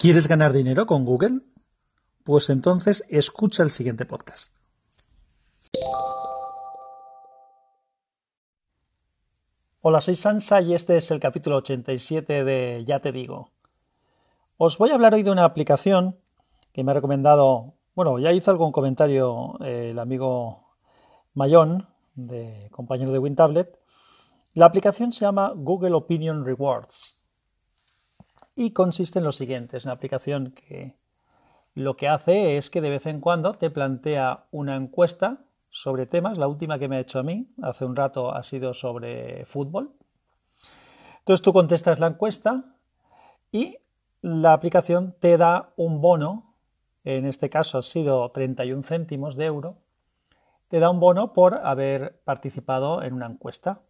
¿Quieres ganar dinero con Google? Pues entonces escucha el siguiente podcast. Hola, soy Sansa y este es el capítulo 87 de Ya te digo. Os voy a hablar hoy de una aplicación que me ha recomendado, bueno, ya hizo algún comentario eh, el amigo Mayón, de compañero de WinTablet. La aplicación se llama Google Opinion Rewards y consiste en lo siguiente. Es una aplicación que lo que hace es que de vez en cuando te plantea una encuesta sobre temas. La última que me ha hecho a mí hace un rato ha sido sobre fútbol. Entonces tú contestas la encuesta y la aplicación te da un bono, en este caso ha sido 31 céntimos de euro, te da un bono por haber participado en una encuesta.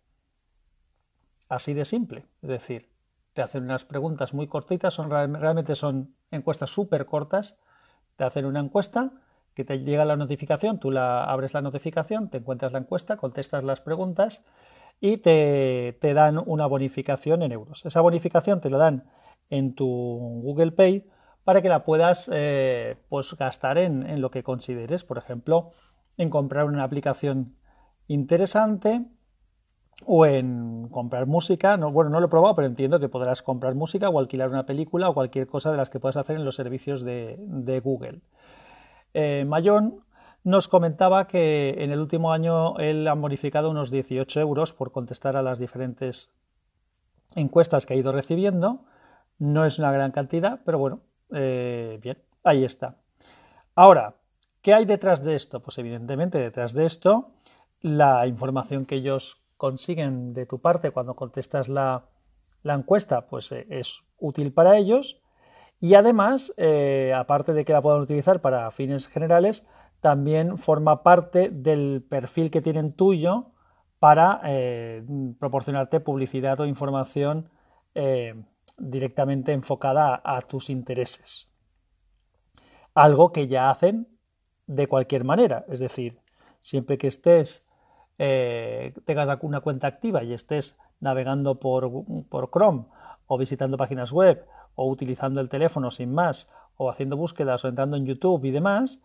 Así de simple. Es decir, te hacen unas preguntas muy cortitas, son, realmente son encuestas súper cortas, te hacen una encuesta que te llega la notificación, tú la abres la notificación, te encuentras la encuesta, contestas las preguntas y te, dan una bonificación en euros. Esa bonificación te la dan en tu Google Pay para que la puedas eh, pues gastar en, en lo que consideres, por ejemplo, en comprar una aplicación interesante, o en comprar música. No, bueno, no lo he probado, pero entiendo que podrás comprar música o alquilar una película o cualquier cosa de las que puedas hacer en los servicios de, Google. Eh, Mayón nos comentaba que en el último año él ha bonificado unos 18 euros por contestar a las diferentes encuestas que ha ido recibiendo. No es una gran cantidad, pero bueno, eh, bien, ahí está. Ahora, ¿qué hay detrás de esto? Pues evidentemente detrás de esto la información que ellos consiguen de tu parte cuando contestas la, encuesta, pues eh, es útil para ellos. Y además, eh, aparte de que la puedan utilizar para fines generales, también forma parte del perfil que tienen tuyo para eh, proporcionarte publicidad o información directamente enfocada a, tus intereses. Algo que ya hacen de cualquier manera, es decir, siempre que estés eh, tengas una cuenta activa y estés navegando por, por Chrome o visitando páginas web o utilizando el teléfono sin más o haciendo búsquedas o entrando en YouTube y demás,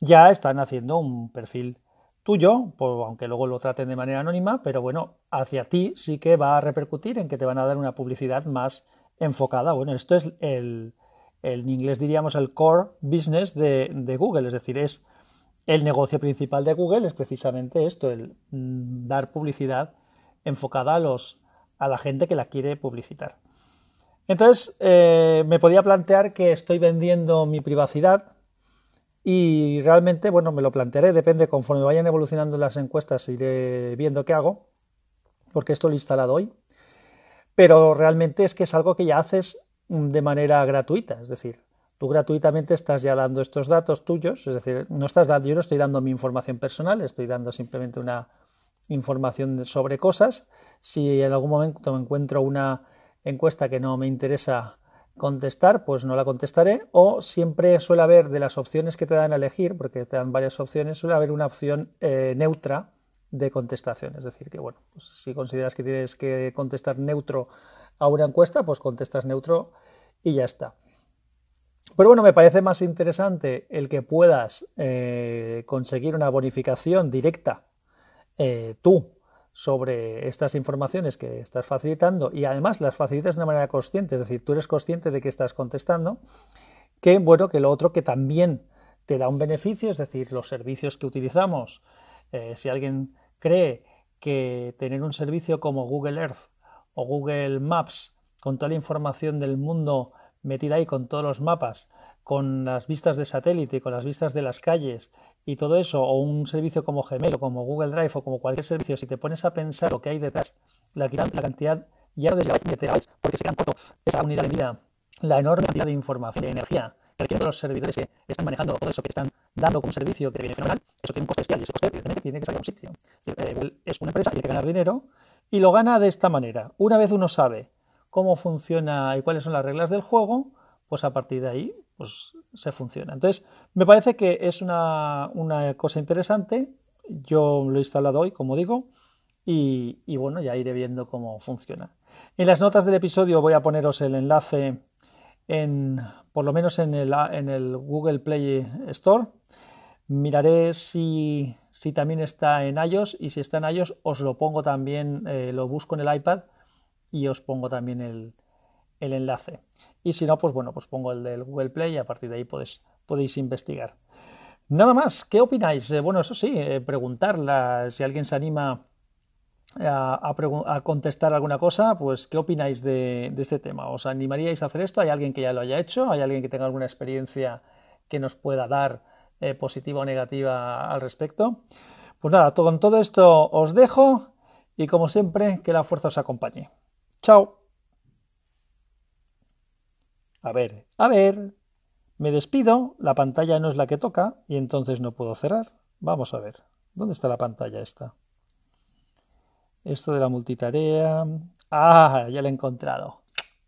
ya están haciendo un perfil tuyo, aunque luego lo traten de manera anónima, pero bueno, hacia ti sí que va a repercutir en que te van a dar una publicidad más enfocada. Bueno, esto es el, en inglés diríamos el core business de, de Google, es decir, es el negocio principal de Google es precisamente esto, el mm, dar publicidad enfocada a, los, a la gente que la quiere publicitar. Entonces, eh, me podía plantear que estoy vendiendo mi privacidad y realmente, bueno, me lo plantearé, depende, conforme vayan evolucionando las encuestas, iré viendo qué hago, porque esto lo he instalado hoy. Pero realmente es que es algo que ya haces mm, de manera gratuita, es decir, Tú gratuitamente estás ya dando estos datos tuyos, es decir, no estás dando, yo no estoy dando mi información personal, estoy dando simplemente una información sobre cosas. Si en algún momento me encuentro una encuesta que no me interesa contestar, pues no la contestaré. O siempre suele haber de las opciones que te dan a elegir, porque te dan varias opciones, suele haber una opción eh, neutra de contestación. Es decir, que bueno, pues si consideras que tienes que contestar neutro a una encuesta, pues contestas neutro y ya está. Pero bueno, me parece más interesante el que puedas eh, conseguir una bonificación directa eh, tú sobre estas informaciones que estás facilitando y además las facilitas de una manera consciente, es decir, tú eres consciente de que estás contestando, que bueno, que lo otro que también te da un beneficio, es decir, los servicios que utilizamos, eh, si alguien cree que tener un servicio como Google Earth o Google Maps con toda la información del mundo metida ahí con todos los mapas, con las vistas de satélite, con las vistas de las calles y todo eso, o un servicio como Gmail o como Google Drive o como cualquier servicio, si te pones a pensar lo que hay detrás, la, la cantidad ya no de terabytes, porque se quedan cortos esa unidad de medida, la enorme cantidad de información, de energía que requieren los servidores que están manejando todo eso que están dando como servicio que viene fenomenal, eso tiene un coste y ese coste tiene que salir a un sitio. Eh, es una empresa y hay que ganar dinero y lo gana de esta manera. Una vez uno sabe cómo funciona y cuáles son las reglas del juego, pues a partir de ahí pues se funciona. Entonces, me parece que es una, cosa interesante. Yo lo he instalado hoy, como digo, y, bueno, ya iré viendo cómo funciona. En las notas del episodio voy a poneros el enlace en, por lo menos en el, en el Google Play Store. Miraré si, si, también está en iOS y si está en iOS os lo pongo también, eh, lo busco en el iPad y os pongo también el, enlace. Y si no, pues bueno, pues pongo el del Google Play y a partir de ahí podéis, podéis investigar. Nada más, ¿qué opináis? Eh, bueno, eso sí, eh, preguntarla si alguien se anima a, contestar alguna cosa, pues ¿qué opináis de, este tema? ¿Os animaríais a hacer esto? ¿Hay alguien que ya lo haya hecho? ¿Hay alguien que tenga alguna experiencia que nos pueda dar eh, positiva o negativa al respecto? Pues nada, con todo esto os dejo y como siempre, que la fuerza os acompañe. Chao. A ver, a ver. Me despido, la pantalla no es la que toca y entonces no puedo cerrar. Vamos a ver. ¿Dónde está la pantalla esta? Esto de la multitarea. Ah, ya lo he encontrado.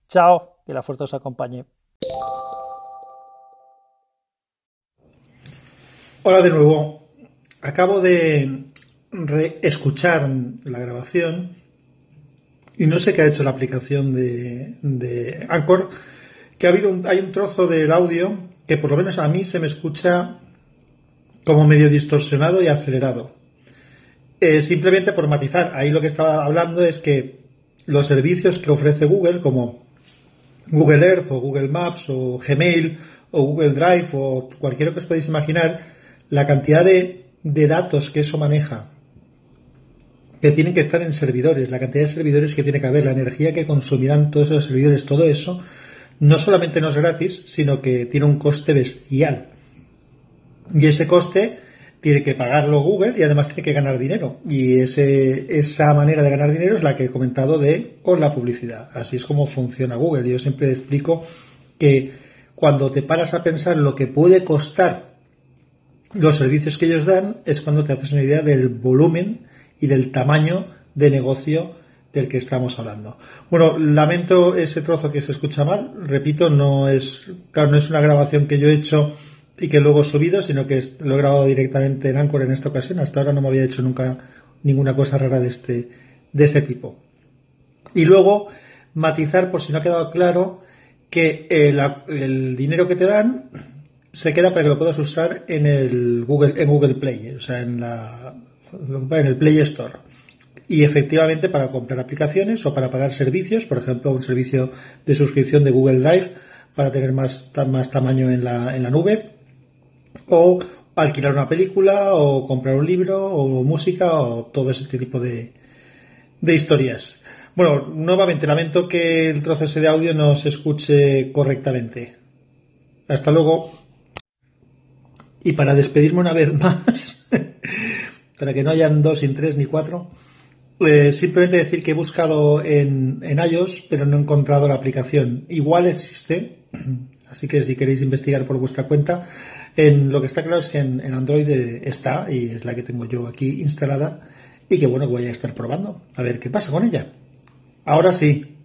Chao, que la fuerza os acompañe. Hola de nuevo. Acabo de escuchar la grabación y no sé qué ha hecho la aplicación de, de Anchor, que ha habido hay un trozo del audio que por lo menos a mí se me escucha como medio distorsionado y acelerado. Eh, simplemente por matizar, ahí lo que estaba hablando es que los servicios que ofrece Google, como Google Earth o Google Maps o Gmail o Google Drive o cualquiera que os podéis imaginar, la cantidad de datos que eso maneja, que tienen que estar en servidores, la cantidad de servidores que tiene que haber, la energía que consumirán todos esos servidores, todo eso, no solamente no es gratis, sino que tiene un coste bestial. Y ese coste tiene que pagarlo Google y además tiene que ganar dinero. Y ese, esa manera de ganar dinero es la que he comentado de con la publicidad. Así es como funciona Google. Yo siempre explico que cuando te paras a pensar lo que puede costar los servicios que ellos dan, es cuando te haces una idea del volumen y del tamaño de negocio del que estamos hablando. Bueno, lamento ese trozo que se escucha mal. Repito, no es, claro, no es una grabación que yo he hecho y que luego he subido, sino que lo he grabado directamente en Anchor en esta ocasión. Hasta ahora no me había hecho nunca ninguna cosa rara de este, de este tipo. Y luego matizar, por si no ha quedado claro, que el, el dinero que te dan se queda para que lo puedas usar en el Google, en Google Play, o sea, en, la, en el Play Store. Y efectivamente para comprar aplicaciones o para pagar servicios, por ejemplo, un servicio de suscripción de Google Drive para tener más, más tamaño en la, en la nube, o alquilar una película o comprar un libro o música o todo ese tipo de, de historias. Bueno, nuevamente lamento que el trozo de audio no se escuche correctamente. Hasta luego. Y para despedirme una vez más, para que no hayan dos, sin tres ni cuatro, eh, simplemente decir que he buscado en, en iOS, pero no he encontrado la aplicación. Igual existe, así que si queréis investigar por vuestra cuenta, en, lo que está claro es que en, Android está y es la que tengo yo aquí instalada y que bueno, voy a estar probando a ver qué pasa con ella. Ahora sí.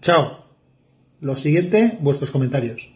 Chao. Lo siguiente, vuestros comentarios.